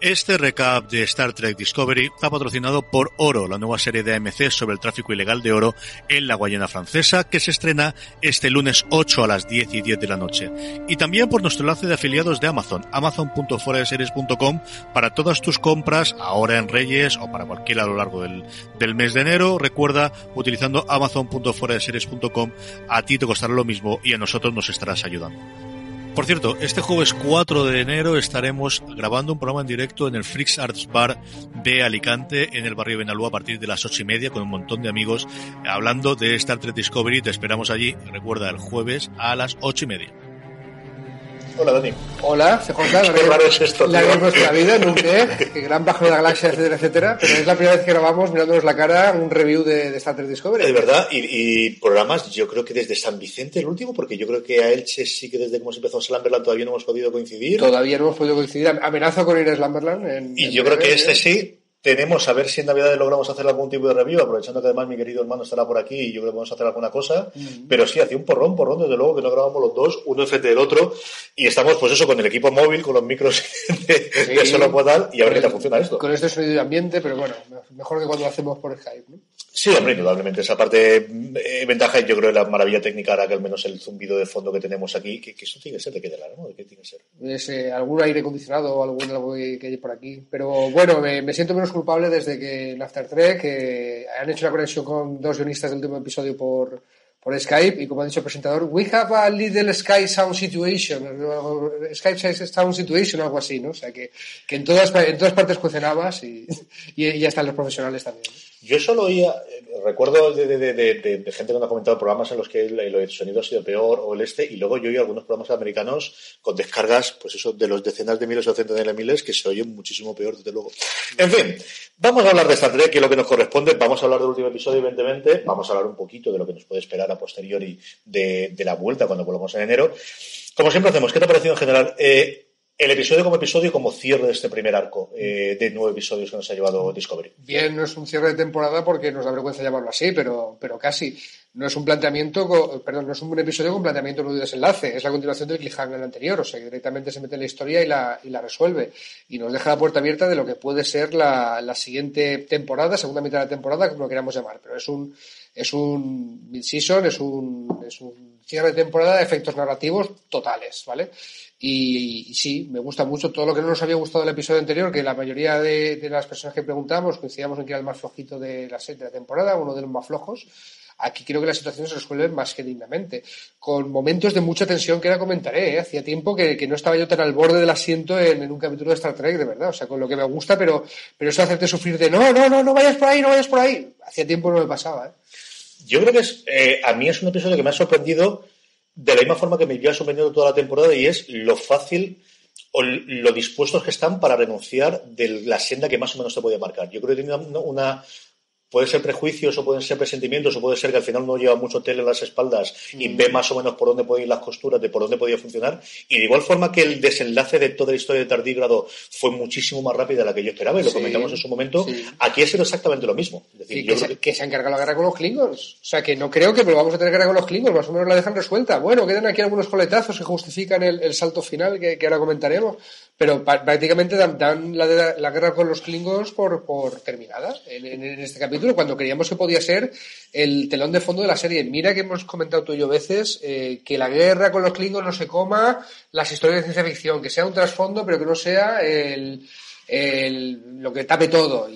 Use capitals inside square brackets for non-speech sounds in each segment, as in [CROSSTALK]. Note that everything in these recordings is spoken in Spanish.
Este recap de Star Trek Discovery está patrocinado por Oro, la nueva serie de AMC sobre el tráfico ilegal de oro en la Guayana francesa, que se estrena este lunes 8 a las 10 y 10 de la noche. Y también por nuestro enlace de afiliados de Amazon, amazon.foradeseries.com, para todas tus compras, ahora en Reyes o para cualquiera a lo largo del, del mes de enero. Recuerda, utilizando amazon.foradeseries.com, a ti te costará lo mismo y a nosotros nos estarás ayudando. Por cierto, este jueves 4 de enero estaremos grabando un programa en directo en el Freaks Arts Bar de Alicante, en el barrio Benalúa, a partir de las ocho y media, con un montón de amigos, hablando de Star Trek Discovery. Te esperamos allí, recuerda, el jueves a las ocho y media. Hola, Dani. Hola, se Juan Qué raro es esto, La tío. nuestra vida, nunca, que gran bajo de la galaxia, etcétera, etcétera. Pero es la primera vez que grabamos mirándonos la cara un review de, de Star Trek Discovery. De verdad, y, y programas, yo creo que desde San Vicente el último, porque yo creo que a Elche sí que desde que hemos empezado Slamberland todavía no hemos podido coincidir. Todavía no hemos podido coincidir. Amenazo con ir a Slumberland. En, Y en yo creo que este ¿eh? sí. Tenemos a ver si en Navidad logramos hacer algún tipo de review, aprovechando que además mi querido hermano estará por aquí y yo creo que vamos a hacer alguna cosa. Pero sí, hacía un porrón, porrón, desde luego que no grabamos los dos, uno enfrente del otro, y estamos pues eso con el equipo móvil, con los micros [LAUGHS] de, de solo podal, y a ver qué tal funciona esto. Con este sonido de ambiente, pero bueno, mejor que cuando lo hacemos por Skype. ¿no? Sí, hombre, indudablemente. Esa parte, eh, ventaja, yo creo, la maravilla técnica ahora que al menos el zumbido de fondo que tenemos aquí, que, que eso tiene que ser de qué de la, ¿no? ¿De qué tiene que ser? Es, eh, algún aire acondicionado o algún algo que, que hay por aquí. Pero bueno, me, me siento menos culpable desde que en After Trek que han hecho la conexión con dos guionistas del último episodio por, por Skype y como ha dicho el presentador, we have a little Sky Sound situation, Skype Sound situation algo así, ¿no? O sea que, que en, todas, en todas partes cuecen [LAUGHS] y, y, y ya están los profesionales también. Yo solo oía, eh, recuerdo de, de, de, gente que nos ha comentado programas en los que el, el, sonido ha sido peor o el este, y luego yo oí algunos programas americanos con descargas, pues eso, de los decenas de miles o centenares de miles que se oyen muchísimo peor, desde luego. En fin, vamos a hablar de Star Trek, que es lo que nos corresponde, vamos a hablar del último episodio, evidentemente, vamos a hablar un poquito de lo que nos puede esperar a posteriori de, de la vuelta cuando volvamos en enero. Como siempre hacemos, ¿qué te ha parecido en general? Eh, el episodio como episodio como cierre de este primer arco eh, de nueve episodios que nos ha llevado Discovery. Bien, no es un cierre de temporada porque nos da vergüenza llamarlo así, pero, pero casi. No es un planteamiento, con, perdón, no es un episodio con planteamiento de desenlace, es la continuación del cliffhanger anterior, o sea, directamente se mete en la historia y la, y la resuelve. Y nos deja la puerta abierta de lo que puede ser la, la siguiente temporada, segunda mitad de la temporada, como lo queramos llamar. Pero es un, es un mid-season, es un, es un cierre de temporada de efectos narrativos totales, ¿vale? Y, sí, me gusta mucho todo lo que no nos había gustado del episodio anterior, que la mayoría de, las personas que preguntamos coincidíamos en que era el más flojito de la, de la temporada, uno de los más flojos. Aquí creo que la situación se resuelve más que dignamente, con momentos de mucha tensión que ahora comentaré. ¿eh? Hacía tiempo que, no estaba yo tan al borde del asiento en, en, un capítulo de Star Trek, de verdad. O sea, con lo que me gusta, pero, pero eso hacerte sufrir de no, no, no, no vayas por ahí, no vayas por ahí. Hacía tiempo no me pasaba. ¿eh? Yo creo que es, eh, a mí es un episodio que me ha sorprendido de la misma forma que me lleva sorprendiendo toda la temporada y es lo fácil o lo dispuestos que están para renunciar de la senda que más o menos te puede marcar. Yo creo que tiene una puede ser prejuicios o pueden ser presentimientos o puede ser que al final uno lleva mucho tele en las espaldas y mm. ve más o menos por dónde pueden ir las costuras, de por dónde podía funcionar. Y de igual forma que el desenlace de toda la historia de Tardígrado fue muchísimo más rápida de la que yo esperaba y lo sí, comentamos en su momento, sí. aquí ha sido exactamente lo mismo. Es decir, que, se, que... que, se, ha encargado la guerra con los Klingons. O sea, que no creo que vamos a tener guerra con los Klingons, más o menos la dejan resuelta. Bueno, quedan aquí algunos coletazos que justifican el, el salto final que, que, ahora comentaremos, pero prácticamente dan, la, la, guerra con los Klingons por, por terminada en, este capítulo cuando creíamos que podía ser el telón de fondo de la serie. Mira que hemos comentado tú y yo veces eh, que la guerra con los Klingons no se coma las historias de ciencia ficción, que sea un trasfondo, pero que no sea el, el, lo que tape todo.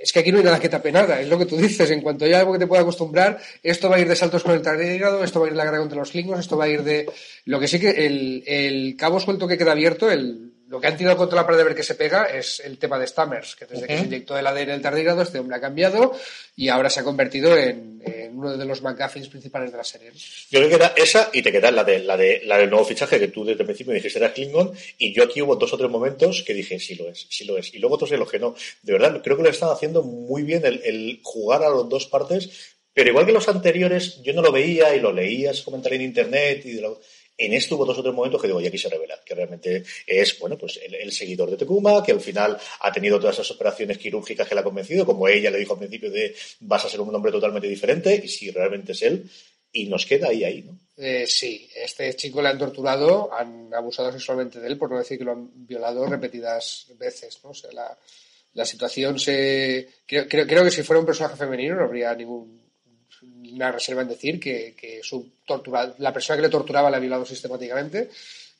Es que aquí no hay nada que tape nada, es lo que tú dices. En cuanto haya algo que te pueda acostumbrar, esto va a ir de saltos con el tardígrado, esto va a ir de la guerra contra los Klingons, esto va a ir de. Lo que sí que el, el cabo suelto que queda abierto, el, lo que han tirado contra la pared de ver que se pega es el tema de Stammers, que desde uh -huh. que se inyectó el ADN del tardígrado, este hombre ha cambiado y ahora se ha convertido en, en uno de los McGuffins principales de la serie. Yo creo que era esa y te queda la de la de la del nuevo fichaje que tú desde el principio me dijiste era Klingon y yo aquí hubo dos o tres momentos que dije sí lo es, sí lo es y luego otros en los que no. De verdad, creo que lo están haciendo muy bien el, el jugar a las dos partes, pero igual que los anteriores yo no lo veía y lo leía, se comentaría en internet y de lo, en esto hubo dos o tres momentos que digo, y aquí se revela, que realmente es, bueno, pues el, seguidor de Tecuma, que al final ha tenido todas esas operaciones quirúrgicas que le ha convencido, como ella le dijo al principio de vas a ser un hombre totalmente diferente, y si realmente es él, y nos queda ahí, ahí, ¿no? Eh, sí, este chico le han torturado, han abusado sexualmente de él, por no decir que lo han violado repetidas veces, ¿no? O sea, la, la situación se... Creo, creo, creo, que si fuera un personaje femenino no habría ninguna reserva en decir que, que su tortura, la persona que le torturaba le ha violado sistemáticamente.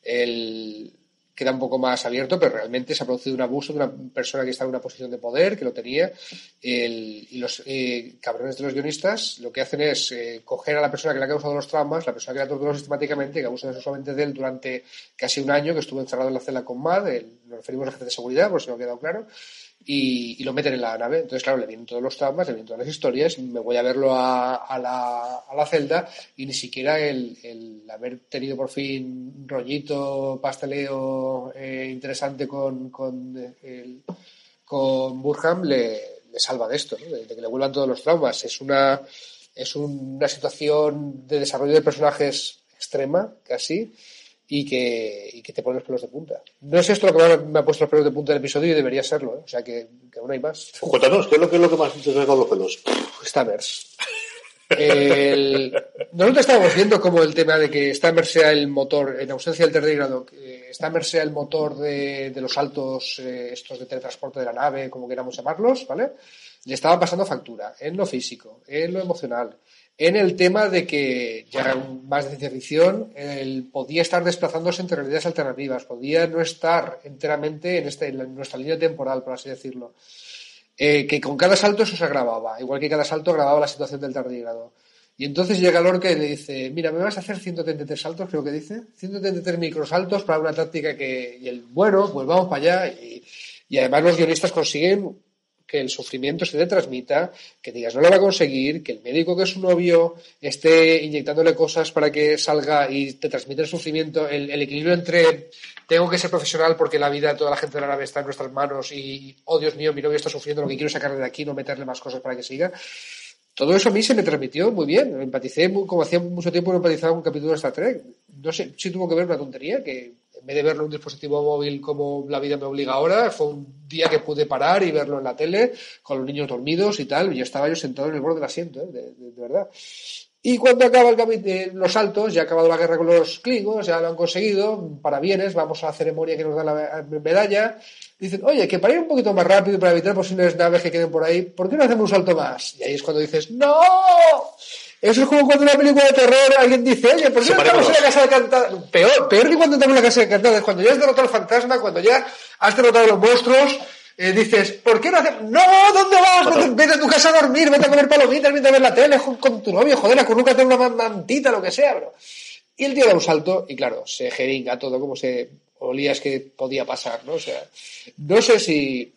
El, queda un poco más abierto, pero realmente se ha producido un abuso de una persona que estaba en una posición de poder, que lo tenía, el, y los eh, cabrones de los guionistas lo que hacen es eh, coger a la persona que le ha causado los traumas, la persona que le ha torturado sistemáticamente, que abusa sexualmente de él durante casi un año, que estuvo encerrado en la celda con Mad, nos referimos a jefe de seguridad, por si no ha quedado claro, y, y, lo meten en la nave. Entonces, claro, le vienen todos los traumas, le vienen todas las historias, me voy a verlo a, a, la, a la, celda y ni siquiera el, el, haber tenido por fin rollito, pasteleo eh, interesante con, con, el, con Burham le, le, salva de esto, ¿no? de, de, que le vuelvan todos los traumas. Es una, es una situación de desarrollo de personajes extrema, casi, y que, y que te pone los pelos de punta. No es esto lo que me ha puesto los pelos de punta del episodio y debería serlo, ¿eh? o sea que, que, aún hay más. Cuéntanos, ¿qué es lo que, es lo que más te ha sacado los pelos? Stammers. El... Nosotros estábamos viendo como el tema de que Stammers sea el motor, en ausencia del tardígrado, que Stammers sea el motor de, de los saltos eh, estos de teletransporte de la nave, como queramos llamarlos, ¿vale? Le estaba pasando factura en lo físico, en lo emocional, en el tema de que ya más de ciencia ficción, él podía estar desplazándose entre realidades alternativas, podía no estar enteramente en, este, nuestra línea temporal, por así decirlo. Eh, que con cada salto eso se agravaba, igual que cada salto agravaba la situación del tardígrado. Y entonces llega Lorca y le dice, mira, me vas a hacer 133 saltos, creo que dice, 133 microsaltos para una táctica que, y el bueno, pues vamos para allá. Y además los guionistas consiguen que el sufrimiento se te transmita, que digas no lo va a conseguir, que el médico que es su novio esté inyectándole cosas para que salga y te transmite el sufrimiento, el, equilibrio entre tengo que ser profesional porque la vida de toda la gente de nave está en nuestras manos y, oh Dios mío, mi novio está sufriendo, lo que quiero sacarle de aquí, no meterle más cosas para que siga. Todo eso a mí se me transmitió muy bien. Empaticé, como hacía mucho tiempo no empatizaba un capítulo de Star Trek. No sé si tuvo que ver una tontería que en vez de verlo en un dispositivo móvil como la vida me obliga ahora, fue un día que pude parar y verlo en la tele con los niños dormidos y tal, y yo estaba yo sentado en el borde del asiento, ¿eh? de, verdad. Y cuando acaba el capítulo, los saltos, ya ha acabado la guerra con los Klingons, ya lo han conseguido, para bienes, vamos a la ceremonia que nos da la medalla. Dicen, oye, que para ir un poquito más rápido para evitar posibles naves que queden por ahí, ¿por qué no hacemos un salto más? Y ahí es cuando dices, ¡No! Eso es como cuando en una película de terror alguien dice, oye, ¿por qué no estamos en la casa de cantar? Peor, peor que cuando estamos en la casa de cantar, cuando ya has derrotado al fantasma, cuando ya has derrotado a los monstruos, eh, dices, ¿por qué no haces? ¡No! ¿Dónde vas? Vete, vete, a tu casa a dormir, vete a comer palomitas, vete a ver la tele con tu novio, joder, acurrúcate una mantita, lo que sea, bro. Y el tío da un salto y claro, se jeringa todo como se olías que podía pasar, ¿no? O sea, no sé si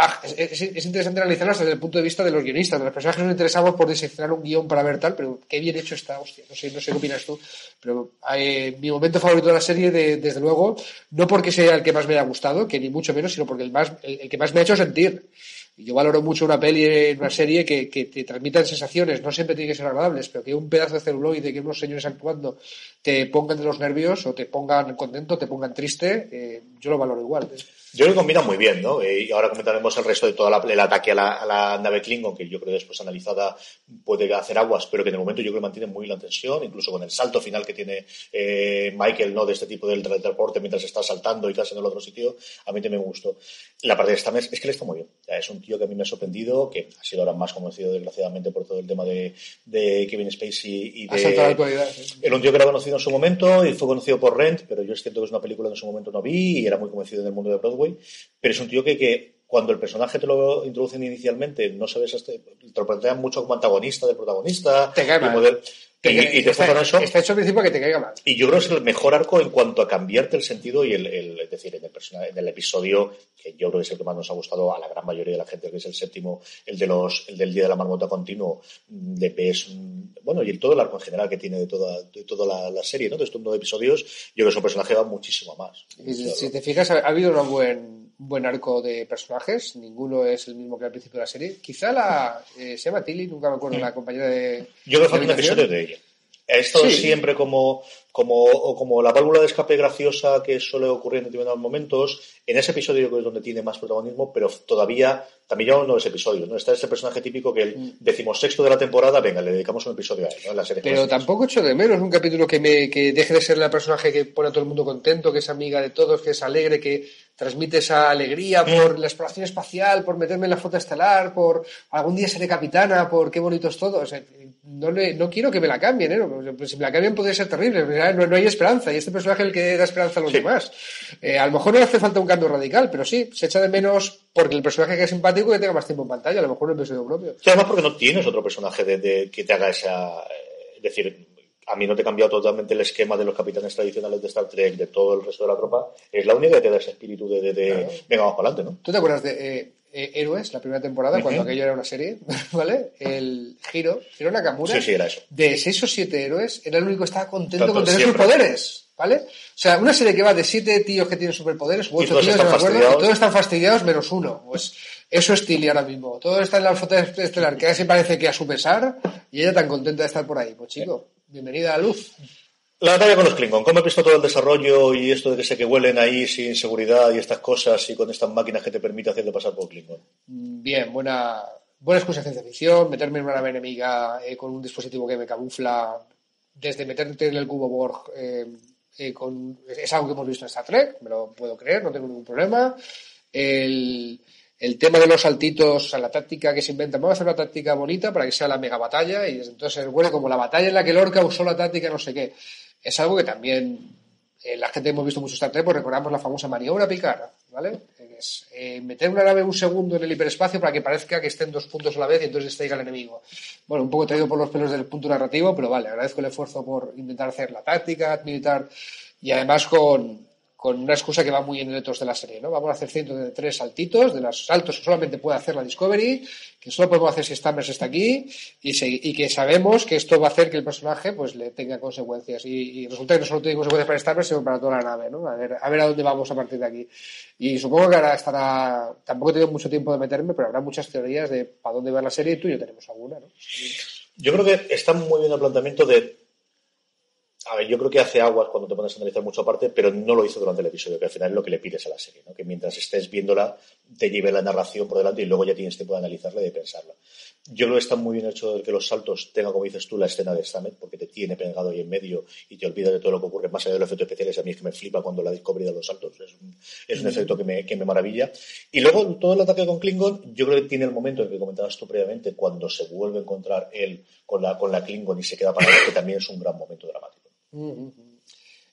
Ah, es, es, interesante analizarlo desde el punto de vista de los guionistas, de las personas que nos interesamos por diseccionar un guion para ver tal, pero qué bien hecho está, hostia, no sé, no sé qué opinas tú, pero eh, mi momento favorito de la serie, de, desde luego, no porque sea el que más me haya gustado, que ni mucho menos, sino porque el, más, el que más me ha hecho sentir. Yo valoro mucho una peli, una serie que, que te transmitan sensaciones, no siempre tiene que ser agradables, pero que un pedazo de celuloide, que unos señores actuando te pongan de los nervios o te pongan contento, te pongan triste, eh, yo lo valoro igual. Yo creo que combina muy bien, ¿no? Eh, y ahora comentaremos el resto de todo la, el ataque a la, a la, nave Klingon, que yo creo que después analizada puede hacer aguas, pero que el momento yo creo que mantiene muy la tensión, incluso con el salto final que tiene eh, Michael, ¿no? De este tipo del transporte mientras está saltando y casi en el otro sitio, a mí también me gustó. La parte de Stamets es que le está muy bien. Es un tío que a mí me ha sorprendido, que ha sido ahora más conocido desgraciadamente por todo el tema de, de Kevin Spacey y de... La actualidad, sí. Era un tío que era conocido en su momento y fue conocido por Rent, pero yo es cierto que es una película que en su momento no vi y era muy conocido en el mundo de Pero es un tío que, que cuando el personaje te lo introducen inicialmente, no sabes, te lo plantean mucho como antagonista del protagonista. Te cae mal. De, y, y, te está, eso. Está hecho al principio que te caiga mal. Y yo creo que es el mejor arco en cuanto a cambiarte el sentido y el, el es decir, en el, personaje, en el episodio, que yo creo que es el que más nos ha gustado a la gran mayoría de la gente, que es el séptimo, el de los, el del Día de la Marmota Continuo, de es bueno, y todo el arco en general que tiene de toda, de toda la, la serie, ¿no? De estos nueve episodios, yo creo que su personaje va muchísimo más. Y, si te fijas, ha, ha habido un buen, arco de personajes, ninguno es el mismo que al principio de la serie. Quizá la, eh, se llama Tilly, nunca me acuerdo, la compañera de... Yo creo que falta un episodio de ella. Ha estado siempre como, como, como la válvula de escape graciosa que suele ocurrir en determinados momentos. En ese episodio yo creo que es donde tiene más protagonismo, pero todavía, también ya no es episodio, ¿no? Está ese personaje típico que el mm. decimosexto de la temporada, venga, le dedicamos un episodio a él, ¿no? En la serie pero tampoco echo de menos un capítulo que me, que deje de ser la personaje que pone a todo el mundo contento, que es amiga de todos, que es alegre, que transmite esa alegría por la exploración espacial, por meterme en la flota estelar, por algún día seré capitana, por qué bonito es todo. No, no quiero que me la cambien, ¿eh? Pues si me la cambian podría ser terrible, no, hay esperanza, y este personaje es el que da esperanza a los demás. Eh, a lo mejor no le hace falta un cambio radical, pero sí, se echa de menos porque el personaje que es simpático que tenga más tiempo en pantalla, a lo mejor no es propio. Además porque no tienes otro personaje de, que te haga esa... Eh, es decir, a mí no te ha cambiado totalmente el esquema de los capitanes tradicionales de Star Trek, de todo el resto de la tropa. Es la única que te da ese espíritu de, venga, vamos para adelante, ¿no? ¿Tú te acuerdas de eh, eh, Héroes, la primera temporada, cuando aquello era una serie, [LAUGHS] ¿vale? El Giro, Giro Nakamura, sí, sí, era eso. de seis o siete héroes, era el único que estaba contento con tener sus poderes. ¿Vale? O sea, una serie que va de siete tíos que tienen superpoderes, o ocho tíos, no me acuerdo, y todos están fastidiados menos uno. Pues eso es Tilly ahora mismo. Todo está en la foto estelar, que así parece que a su pesar, y ella tan contenta de estar por ahí. Pues chico, bienvenida a la luz. La batalla con los Klingon, ¿cómo has visto todo el desarrollo y esto de que sé que huelen ahí sin seguridad y estas cosas y con estas máquinas que te permite hacerte pasar por Klingon? Mm, bien, buena, buena excusa de ciencia ficción, meterme en una nave enemiga eh, con un dispositivo que me camufla, desde meterte en el cubo Borg, eh, eh, con, es algo que hemos visto en Star Trek, me lo puedo creer, no tengo ningún problema. El, tema de los saltitos, la táctica que se inventa, vamos a hacer una táctica bonita para que sea la mega batalla y entonces huele como la batalla en la que Lorca usó la táctica no sé qué es algo que también eh, la gente hemos visto mucho Star Trek, pues recordamos la famosa maniobra picar, ¿vale? Es eh, meter una nave un segundo en el hiperespacio para que parezca que estén dos puntos a la vez y entonces distraiga al enemigo. Bueno, un poco traído por los pelos del punto narrativo, pero vale, agradezco el esfuerzo por intentar hacer la táctica militar y además con, con una excusa que va muy en etos de la serie, ¿no? Vamos a hacer 103 saltitos, de los saltos que solamente puede hacer la Discovery, que solo podemos hacer si Stammers está aquí, y, que sabemos que esto va a hacer que el personaje pues le tenga consecuencias. Y, resulta que no solo tiene consecuencias para Stammers, sino para toda la nave, ¿no? A ver, a ver a dónde vamos a partir de aquí. Y supongo que ahora estará, tampoco he tenido mucho tiempo de meterme, pero habrá muchas teorías de para dónde va la serie y tú y yo tenemos alguna, ¿no? Yo creo que está muy bien el planteamiento de a ver, yo creo que hace aguas cuando te pones a analizar mucho aparte, pero no lo hizo durante el episodio, que al final es lo que le pides a la serie, ¿no? que mientras estés viéndola te lleve la narración por delante y luego ya tienes tiempo de analizarla y de pensarla. Yo creo que está muy bien hecho de que los saltos tengan, como dices tú, la escena de Stammet, porque te tiene pegado ahí en medio y te olvidas de todo lo que ocurre más allá de los efectos especiales. A mí es que me flipa cuando la Discovery de los saltos, es un, es un efecto que me, que me maravilla. Y luego todo el ataque con Klingon, yo creo que tiene el momento en que comentabas tú previamente, cuando se vuelve a encontrar él con la, con la Klingon y se queda parado, que también es un gran momento dramático.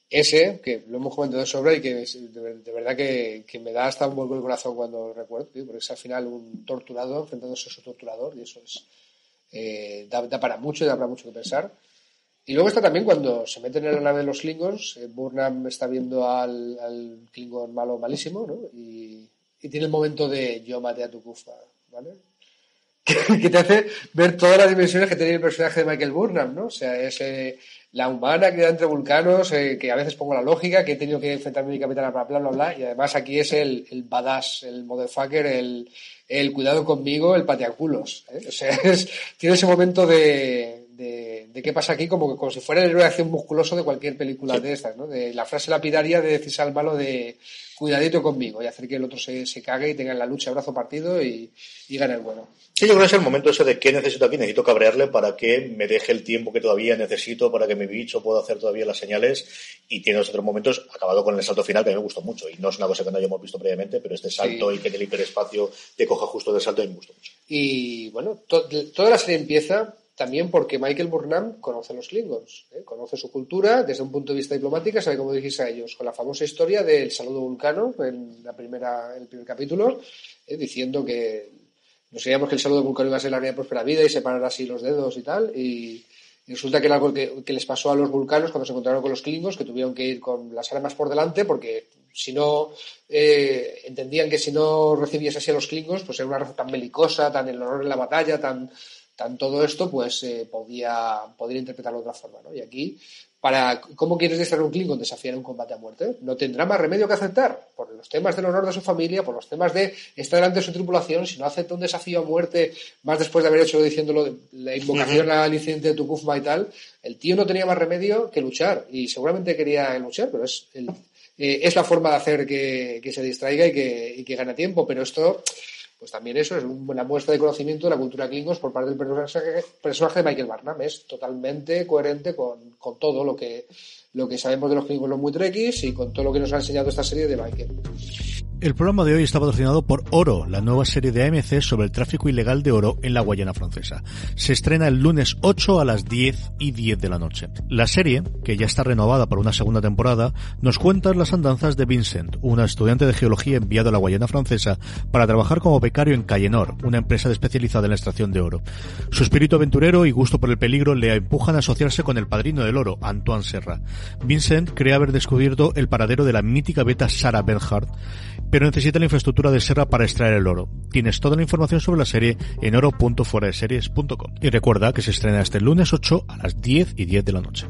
Ese, que lo hemos comentado sobre y que de, verdad que, me da hasta un vuelco el corazón cuando recuerdo, porque es al final un torturado enfrentándose a su torturador y eso es eh, da, para mucho y da para mucho que pensar. Y luego está también cuando se meten en la nave de los Klingons, eh, Burnham está viendo al, Klingon malo malísimo, ¿no? Y, tiene el momento de yo maté a tu kufa, ¿vale? [LAUGHS] que, te hace ver todas las dimensiones que tiene el personaje de Michael Burnham, ¿no? O sea, ese la humana que da entre vulcanos, eh, que a veces pongo la lógica, que he tenido que enfrentarme a mi capitana para bla, bla, bla, y además aquí es el, el badass, el motherfucker, el, el cuidado conmigo, el pateaculos. ¿eh? O sea, [LAUGHS] tiene ese momento de, de, de, qué pasa aquí como, como si fuera el héroe de acción musculoso de cualquier película de estas, ¿no? De la frase lapidaria de decirse al malo de cuidadito conmigo y hacer que el otro se, se cague y tenga en la lucha brazo partido y, y gane el bueno. Sí, yo creo que es el momento ese de qué necesito aquí, necesito cabrearle para que me deje el tiempo que todavía necesito para que mi bicho pueda hacer todavía las señales y tiene otros momentos, acabado con el salto final que a mí me gustó mucho y no es una cosa que no hayamos visto previamente, pero este salto y que en el hiperespacio te coja justo del salto a mí me gustó mucho. Y bueno, toda la serie empieza también porque Michael Burnham conoce a los Klingons, ¿eh? conoce su cultura desde un punto de vista diplomático, sabe cómo dirigirse a ellos, con la famosa historia del saludo vulcano en la primera, el primer capítulo, ¿eh? diciendo que nos sabíamos que el saludo vulcano iba a ser la de próspera vida y separar así los dedos y tal. Y, resulta que era algo que, les pasó a los vulcanos cuando se encontraron con los klingons, que tuvieron que ir con las armas por delante porque si no eh, entendían que si no recibías así a los klingons, pues era una raza tan belicosa, tan el honor en la batalla, tan, tan todo esto, pues eh, podía, podría interpretarlo de otra forma. ¿no? Y aquí para cómo quieres distraer un Klingon desafiar un combate a muerte. No tendrá más remedio que aceptar, por los temas del honor de su familia, por los temas de estar delante de su tripulación, si no acepta un desafío a muerte, más después de haber hecho diciéndolo, la invocación al incidente de Tukufma y tal, el tío no tenía más remedio que luchar, y seguramente quería luchar, pero es, el, eh, es la forma de hacer que, que se distraiga y que, y que gane tiempo, pero esto pues también eso es una muestra de conocimiento de la cultura Klingons por parte del personaje, personaje de Michael Barnum. Es totalmente coherente con, con, todo lo que, lo que sabemos de los Klingons los muy trekkies y con todo lo que nos ha enseñado esta serie de Michael. El programa de hoy está patrocinado por Oro, la nueva serie de AMC sobre el tráfico ilegal de oro en la Guayana francesa. Se estrena el lunes 8 a las 10 y 10 de la noche. La serie, que ya está renovada para una segunda temporada, nos cuenta las andanzas de Vincent, una estudiante de geología enviado a la Guayana francesa para trabajar como becario en Cayenor, una empresa especializada en la extracción de oro. Su espíritu aventurero y gusto por el peligro le empujan a asociarse con el padrino del oro, Antoine Serra. Vincent cree haber descubierto el paradero de la mítica beta Sarah Bernhardt, pero necesita la infraestructura de Serra para extraer el oro. Tienes toda la información sobre la serie en oro.foradeseries.com. Y recuerda que se estrena este lunes 8 a las 10 y 10 de la noche.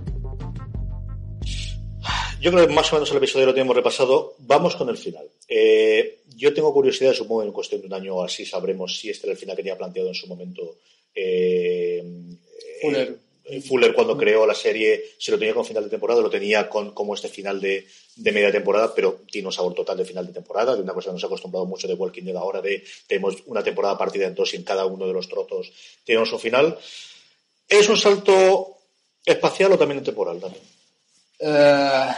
Yo creo que más o menos el episodio lo tenemos repasado. Vamos con el final. Eh, yo tengo curiosidad, supongo en cuestión de un año así sabremos si este era el final que tenía planteado en su momento eh, Fuller. Fuller cuando creó la serie se lo tenía con final de temporada, lo tenía con como este final de, de, media temporada, pero tiene un sabor total de final de temporada, de una cosa que nos ha acostumbrado mucho de Walking Dead ahora, de tenemos una temporada partida en dos y en cada uno de los trozos tenemos un final. ¿Es un salto espacial o también temporal también? Uh,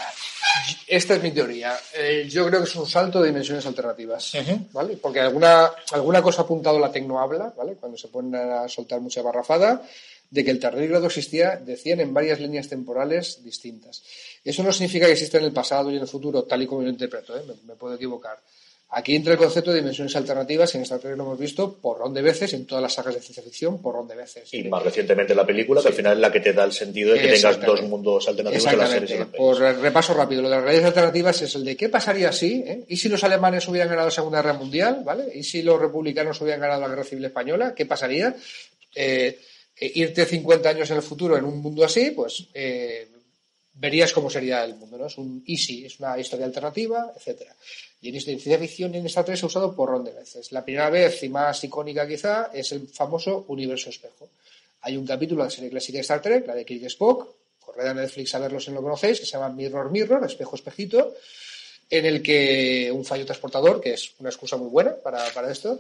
esta es mi teoría. Eh, yo creo que es un salto de dimensiones alternativas, uh -huh. ¿vale? Porque alguna, alguna cosa ha apuntado la tecnohabla, ¿vale? Cuando se ponen a soltar mucha barrafada, de que el tardígrado existía, decían, en varias líneas temporales distintas. Eso no significa que exista en el pasado y en el futuro, tal y como yo lo interpreto, ¿eh? me, me, puedo equivocar. Aquí entra el concepto de dimensiones alternativas, en Star Trek lo hemos visto porrón de veces, en todas las sagas de ciencia ficción, porrón de veces. Y más recientemente la película, sí. que al final es la que te da el sentido de que tengas dos mundos alternativos en las series. Por repaso rápido, lo de las realidades alternativas es el de qué pasaría si, ¿eh? ¿y si los alemanes hubieran ganado la Segunda Guerra Mundial? ¿vale? ¿Y si los republicanos hubieran ganado la Guerra Civil Española? ¿Qué pasaría? Eh, eh, irte 50 años en el futuro en un mundo así, pues eh, verías cómo sería el mundo, ¿no? Es un easy, es una historia alternativa, etcétera. Y en ciencia ficción en Star Trek se ha usado por de veces. La primera vez y más icónica quizá es el famoso universo espejo. Hay un capítulo de la serie clásica de Star Trek, la de Kirk Spock, corred a Netflix a verlo si no lo conocéis, que se llama Mirror Mirror, espejo espejito, en el que un fallo transportador, que es una excusa muy buena para, para esto,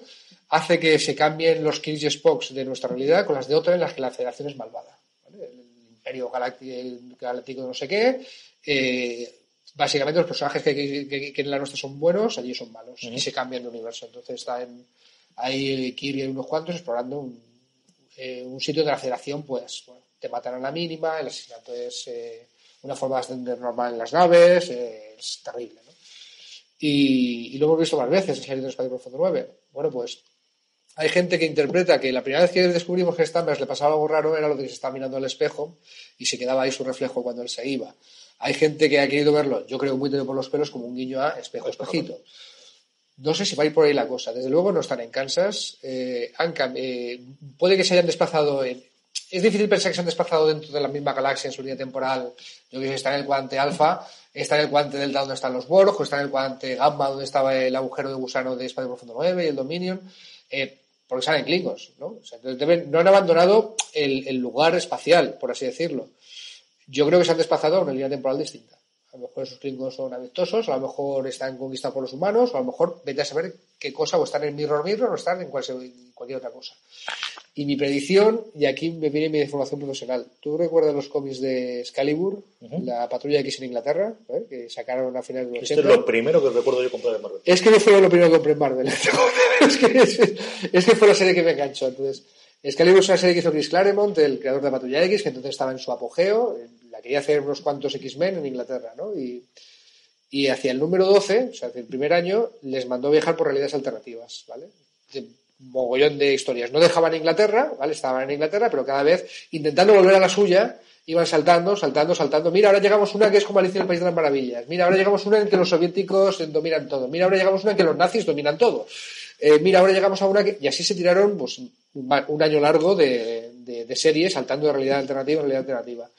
hace que se cambien los Kirk y Spocks de nuestra realidad con las de otra en las que la federación es malvada. ¿vale? El imperio galáctico de no sé qué. Eh, básicamente los personajes que, que, que, en la nuestra son buenos, allí son malos. Uh -huh. Y se cambian de universo. Entonces está en, ahí Kirk y unos cuantos explorando un, eh, un sitio de la federación, pues bueno, te matan a la mínima, el asesinato es eh, una forma bastante normal en las naves, eh, es terrible. Y, y, lo hemos visto más veces en series de Espacio Profundo 9. Bueno, pues hay gente que interpreta que la primera vez que descubrimos que Stammers le pasaba algo raro era lo de que se estaba mirando al espejo y se quedaba ahí su reflejo cuando él se iba. Hay gente que ha querido verlo, yo creo muy tenido por los pelos, como un guiño a espejo, espejito. No sé si va a ir por ahí la cosa. Desde luego no están en Kansas. Eh, han, eh, puede que se hayan desplazado en, es difícil pensar que se han desplazado dentro de la misma galaxia en su línea temporal. Yo que sé, está en el cuadrante alfa, está en el cuadrante delta donde están los Borg, o está en el cuadrante gamma donde estaba el agujero de gusano de Espacio Profundo 9 y el Dominion, eh, porque salen Klingons, ¿no? O sea, no han abandonado el, el, lugar espacial, por así decirlo. Yo creo que se han desplazado a una línea temporal distinta. A lo mejor esos Klingons son amistosos, a lo mejor están conquistados por los humanos, o a lo mejor vete a saber qué cosa, o están en Mirror Mirror, o están en cualquier, cualquier otra cosa. Y mi predicción, y aquí me viene mi información profesional. ¿Tú recuerdas los cómics de Excalibur, uh -huh. la patrulla X en Inglaterra, ¿eh? que sacaron a finales de los 80? Esto es lo primero que recuerdo yo comprar de Marvel. Es que no fue lo primero que compré en Marvel. [LAUGHS] es, que, es, es, que fue la serie que me enganchó. Entonces, Excalibur es una serie que hizo Chris Claremont, el creador de la patrulla X, que entonces estaba en su apogeo. La quería hacer unos cuantos X-Men en Inglaterra, ¿no? Y, y hacia el número 12, o sea, hacia el primer año, les mandó viajar por realidades alternativas, ¿vale? mogollón de historias. No dejaban Inglaterra, ¿vale? Estaban en Inglaterra, pero cada vez intentando volver a la suya, iban saltando, saltando, saltando. Mira, ahora llegamos una que es como Alicia en el País de las Maravillas. Mira, ahora llegamos una en que los soviéticos dominan todo. Mira, ahora llegamos una en que los nazis dominan todo. Eh, mira, ahora llegamos a una que... Y así se tiraron pues, un año largo de, de, de series saltando de realidad alternativa en realidad alternativa.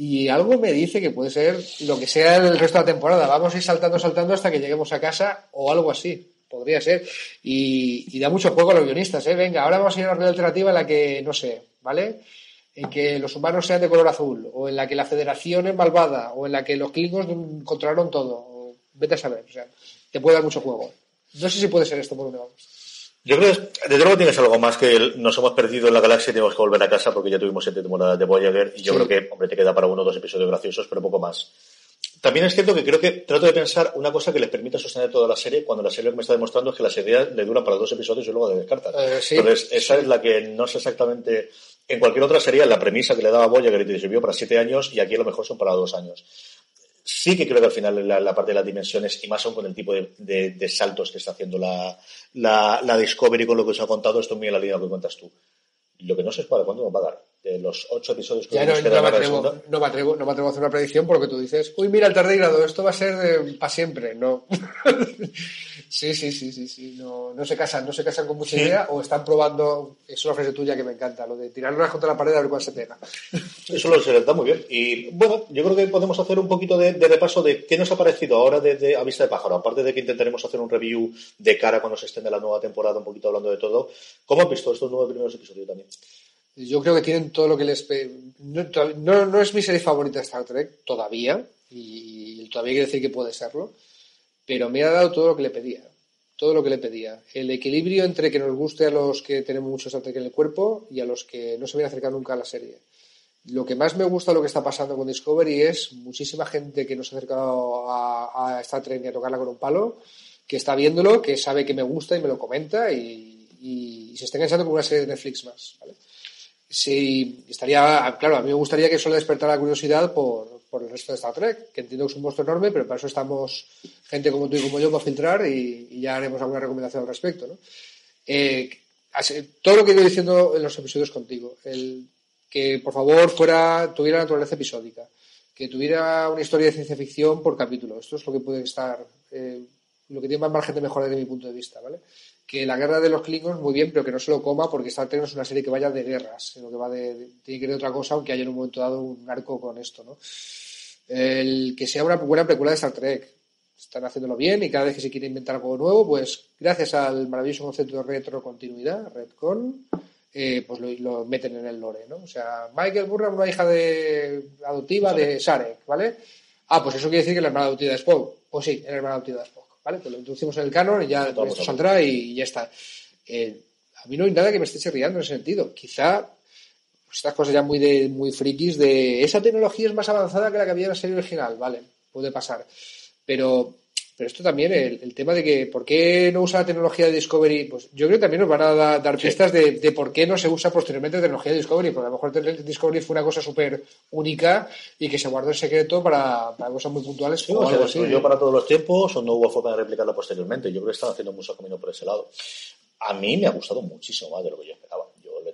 Y algo me dice que puede ser lo que sea el resto de la temporada. Vamos a ir saltando, saltando hasta que lleguemos a casa o algo así. Podría ser. Y, da mucho juego a los guionistas, ¿eh? Venga, ahora vamos a ir a una realidad alternativa en la que, no sé, ¿vale? En que los humanos sean de color azul, o en la que la federación es malvada, o en la que los klingons controlaron todo. vete a saber. O sea, te puede dar mucho juego. No sé si puede ser esto por vamos. Yo creo que desde luego tienes algo más que nos hemos perdido en la galaxia y tenemos que volver a casa porque ya tuvimos siete temporadas de Voyager y yo creo que, hombre, te queda para uno o dos episodios graciosos, pero poco más. También es cierto que creo que trato de pensar una cosa que les permita sostener toda la serie cuando la serie lo que me está demostrando es que las ideas le duran para dos episodios y luego de descartas. Eh, Entonces, esa es la que no sé exactamente. En cualquier otra sería la premisa que le daba Voyager y te sirvió para siete años y aquí a lo mejor son para dos años sí que creo que al final la, parte de las dimensiones, y más aún con el tipo de, saltos que está haciendo la, la, Discovery con lo que os ha contado, esto es muy en la línea que cuentas tú. Lo que no sé es para cuándo nos va a dar. De los ocho episodios que ya no, no, me atrevo, no, me atrevo, no me atrevo a hacer una predicción porque tú dices, uy, mira el tardígrado, esto va a ser para siempre. No. [LAUGHS] Sí, sí, sí, sí, sí. No, no se casan, no se casan con mucha idea o están probando, es una frase tuya que me encanta, lo de tirar una contra la pared a ver cuál se pega. [LAUGHS] Eso lo se da muy bien. Y bueno, yo creo que podemos hacer un poquito de, repaso de qué nos ha parecido ahora desde a vista de pájaro. Aparte de que intentaremos hacer un review de cara cuando se extiende la nueva temporada, un poquito hablando de todo. ¿Cómo has visto estos nueve primeros episodios también? Yo creo que tienen todo lo que les... No, no, es mi serie favorita de Star Trek todavía, y todavía quiere decir que puede serlo pero me ha dado todo lo que le pedía. Todo lo que le pedía. El equilibrio entre que nos guste a los que tenemos mucho Star Trek en el cuerpo y a los que no se vienen a acercar nunca a la serie. Lo que más me gusta lo que está pasando con Discovery es muchísima gente que no se ha acercado a, a Star Trek ni a tocarla con un palo, que está viéndolo, que sabe que me gusta y me lo comenta y, se está enganchando con una serie de Netflix más. ¿vale? Sí, estaría, claro, a mí me gustaría que solo despertara la curiosidad por, el resto de Star Trek, que entiendo que es un monstruo enorme, pero para eso estamos gente como tú y como yo para filtrar y, ya haremos alguna recomendación al respecto. ¿no? Eh, todo lo que he ido diciendo en los episodios contigo, el, que por favor fuera, tuviera naturaleza episódica, que tuviera una historia de ciencia ficción por capítulo. Esto es lo que puede estar, eh, lo que tiene más margen de mejora desde mi punto de vista, ¿vale? Que la guerra de los Klingons, muy bien, pero que no se lo coma porque Star Trek no es una serie que vaya de guerras, sino que va de, tiene que de otra cosa, aunque haya en un momento dado un arco con esto, ¿no? El que sea una buena película de Star Trek. Están haciéndolo bien y cada vez que se quiere inventar algo nuevo, pues gracias al maravilloso concepto de retrocontinuidad, Redcon, eh, pues lo, meten en el lore, ¿no? O sea, Michael Burnham, una hija de adoptiva de Sarek, ¿vale? Ah, pues eso quiere decir que la hermana adoptiva de Spock. Pues sí, la hermana adoptiva de Spock, ¿vale? Pues lo introducimos en el canon y ya esto saldrá y ya está. Eh, a mí no hay nada que me esté chirriando en ese sentido. Quizá estas cosas ya muy de muy frikis de esa tecnología es más avanzada que la que había en la serie original, vale, puede pasar. Pero, pero esto también, el, tema de que por qué no usa la tecnología de Discovery, pues yo creo que también nos van a dar pistas de, por qué no se usa posteriormente la tecnología de Discovery, porque a lo mejor Discovery fue una cosa súper única y que se guardó en secreto para, cosas muy puntuales. Sí, o, para todos los tiempos o no hubo forma de replicarla posteriormente. Yo creo que están haciendo mucho camino por ese lado. A mí me ha gustado muchísimo más de lo que yo esperaba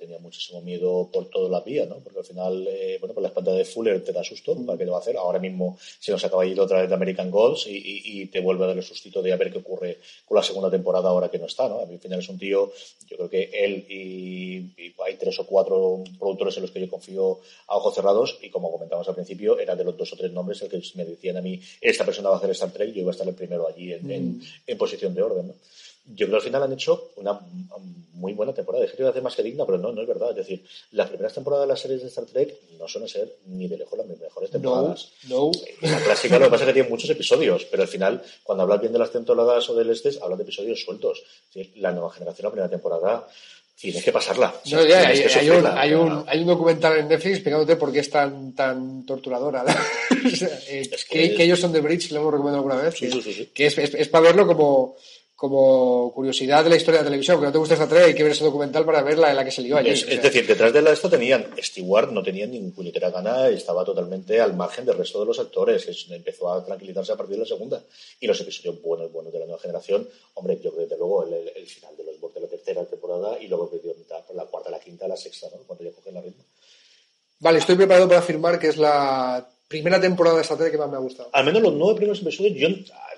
tenía muchísimo miedo por todas las vías, ¿no? Porque al final, eh, bueno, pues la espalda de Fuller te da susto, ¿para qué te va a hacer? Ahora mismo se nos acaba ir otra vez de American Gods y, te vuelve a dar el sustito de a ver qué ocurre con la segunda temporada ahora que no está, ¿no? A mí al final es un tío, yo creo que él y, hay tres o cuatro productores en los que yo confío a ojos cerrados y como comentamos al principio, era de los dos o tres nombres el que me decían a mí, esta persona va a hacer Star Trek, yo iba a estar el primero allí en, en posición de orden, ¿no? yo creo que al final han hecho una muy buena temporada. Dije que iba a hacer más que digna, pero no, no es verdad. Es decir, las primeras temporadas de las series de Star Trek no suelen ser ni de lejos las mejores temporadas. No, La clásica lo que pasa es que tiene muchos episodios, pero al final, cuando hablas bien de las temporadas o del Estes, hablas de episodios sueltos. La nueva generación, la primera temporada, tienes que pasarla. hay, un, hay, un, documental en Netflix explicándote por qué es tan, tan torturadora. [LAUGHS] Eh, que, ellos son de Bridge, lo hemos recomendado alguna vez. que es, es, para verlo como como curiosidad de la historia de la televisión, que no te gusta esta trek, hay que ver ese documental para verla en la que se lió allí. Es, decir, detrás de la esto tenían Stewart, no tenían ni puñetera gana, estaba totalmente al margen del resto de los actores, empezó a tranquilizarse a partir de la segunda. Y los episodios buenos, buenos de la nueva generación, hombre, yo creo que desde luego el, final de los de la tercera temporada y luego por la cuarta, la quinta, la sexta, ¿no? cuando ya cogen la ritmo. Vale, estoy preparado para afirmar que es la primera temporada de esta serie que más me ha gustado. Al menos los nueve primeros episodios, yo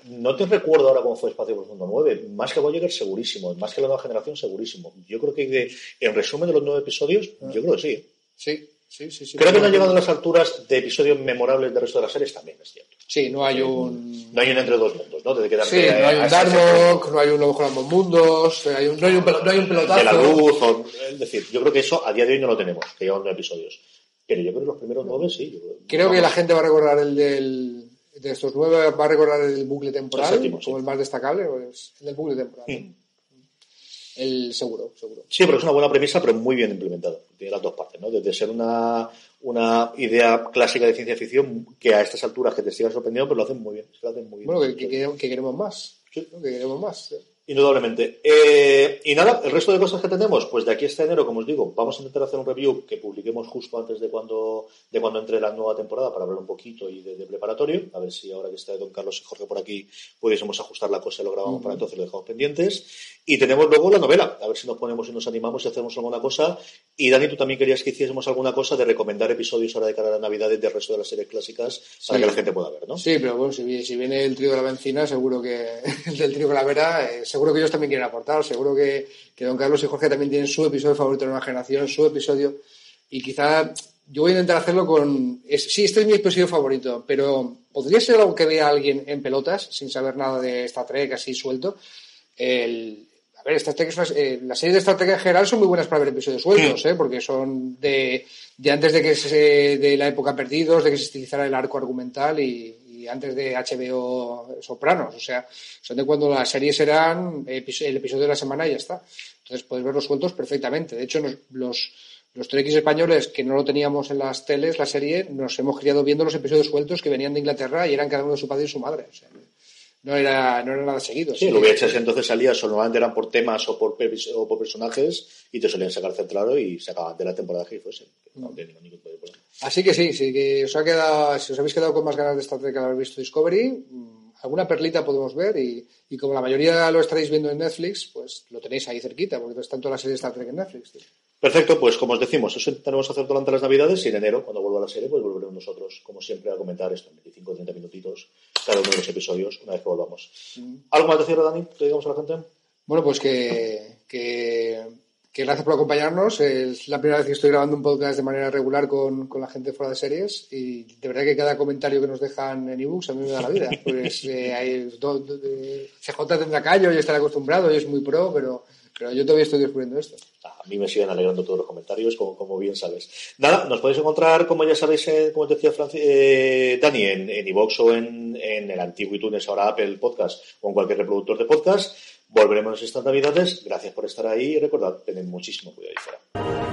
no te recuerdo ahora cómo fue Espacio Profundo 9. Más que Voyager, segurísimo. Más que la nueva generación, segurísimo. Yo creo que, en resumen de los nueve episodios, yo creo que sí. Sí. Sí, sí, sí. Creo que no ha llegado a las alturas de episodios memorables del resto de las series, también es cierto. Sí, no hay un... No hay un entre dos mundos, ¿no? Desde sí, no hay un Darmok, no hay un Lobo con ambos mundos, no, hay un, no hay un pelotazo. De la luz, o, es decir, yo creo que eso a día de hoy no lo tenemos, que llevan nueve episodios. Pero yo creo que los primeros nueve sí. creo que la gente va a recordar el del de estos nueve va a recordar el bucle temporal el como el más destacable, pues, el del bucle temporal. Mm. El seguro, seguro. Sí, pero es una buena premisa, pero muy bien implementado. Tiene las dos partes, ¿no? Desde ser una, una idea clásica de ciencia ficción que a estas alturas que te siga sorprendiendo, pero lo hacen muy bien. lo hacen muy bien. Bueno, que, que, queremos más. Sí. Que queremos más. Indudablemente. Eh, y nada, el resto de cosas que tenemos, pues de aquí hasta enero, como os digo, vamos a intentar hacer un review que publiquemos justo antes de cuando, de cuando entre la nueva temporada para hablar un poquito y de, preparatorio. A ver si ahora que está Don Carlos y Jorge por aquí pudiésemos ajustar la cosa y lo grabamos para entonces lo dejamos pendientes. Y tenemos luego la novela, a ver si nos ponemos y nos animamos y hacemos alguna cosa. Y Dani, tú también querías que hiciésemos alguna cosa de recomendar episodios ahora de cara a la Navidad del resto de las series clásicas para que la gente pueda ver, ¿no? Sí, pero bueno, si, viene el trío de la benzina, seguro que [LAUGHS] el del trío de la vera, eh, seguro que ellos también quieren aportar. Seguro que, que, Don Carlos y Jorge también tienen su episodio favorito de una generación, su episodio. Y quizá yo voy a intentar hacerlo con. sí, este es mi episodio favorito, pero podría ser algo que vea alguien en pelotas, sin saber nada de Star Trek, así suelto. El, a ver, Star Trek eh, las series de Star Trek en general son muy buenas para ver episodios sueltos, ¿eh? porque son de, de antes de que se, de la época perdidos, de que se estilizara el arco argumental y, antes de HBO Sopranos. O sea, son de cuando las series eran el episodio de la semana y ya está. Entonces puedes verlos sueltos perfectamente. De hecho, los, los Trekkies españoles que no lo teníamos en las teles, la serie, nos hemos criado viendo los episodios sueltos que venían de Inglaterra y eran cada uno de su padre y su madre. O sea, no era, no era nada seguido. Sí, lo VHS entonces salía, normalmente eran por temas o por, o por personajes y te solían sacar centrado y se acababan de la temporada que fuese. No, ningún Así que sí, sí, que os ha quedado, si os habéis quedado con más ganas de Star Trek que haber visto Discovery, mm, alguna perlita podemos ver y, y, como la mayoría lo estaréis viendo en Netflix, pues lo tenéis ahí cerquita, porque están todas las series de Star Trek en Netflix. Perfecto, pues como os decimos, eso intentaremos hacer durante las Navidades y en enero, cuando vuelva la serie, pues volveremos nosotros, como siempre, a comentar esto en 25 o 30 minutitos cada uno de los episodios una vez que volvamos. Mm. ¿Algo más decir, Dani, que digamos a la gente? Bueno, pues que, que que gracias por acompañarnos. Es la primera vez que estoy grabando un podcast de manera regular con, con la gente fuera de series y de verdad que cada comentario que nos dejan en ebooks a mí me da la vida. [LAUGHS] Pues eh, hay, CJ tendrá callo y estará acostumbrado y es muy pro, pero, pero yo todavía estoy descubriendo esto. A mí me siguen alegrando todos los comentarios, como, como bien sabes. Nada, nos podéis encontrar, como ya sabéis, como te decía eh, Dani, en, en iVox o en, en el antiguo iTunes, ahora Apple Podcast o en cualquier reproductor de podcast. Volveremos estas navidades. Gracias por estar ahí y recordad, tened muchísimo cuidado ahí fuera.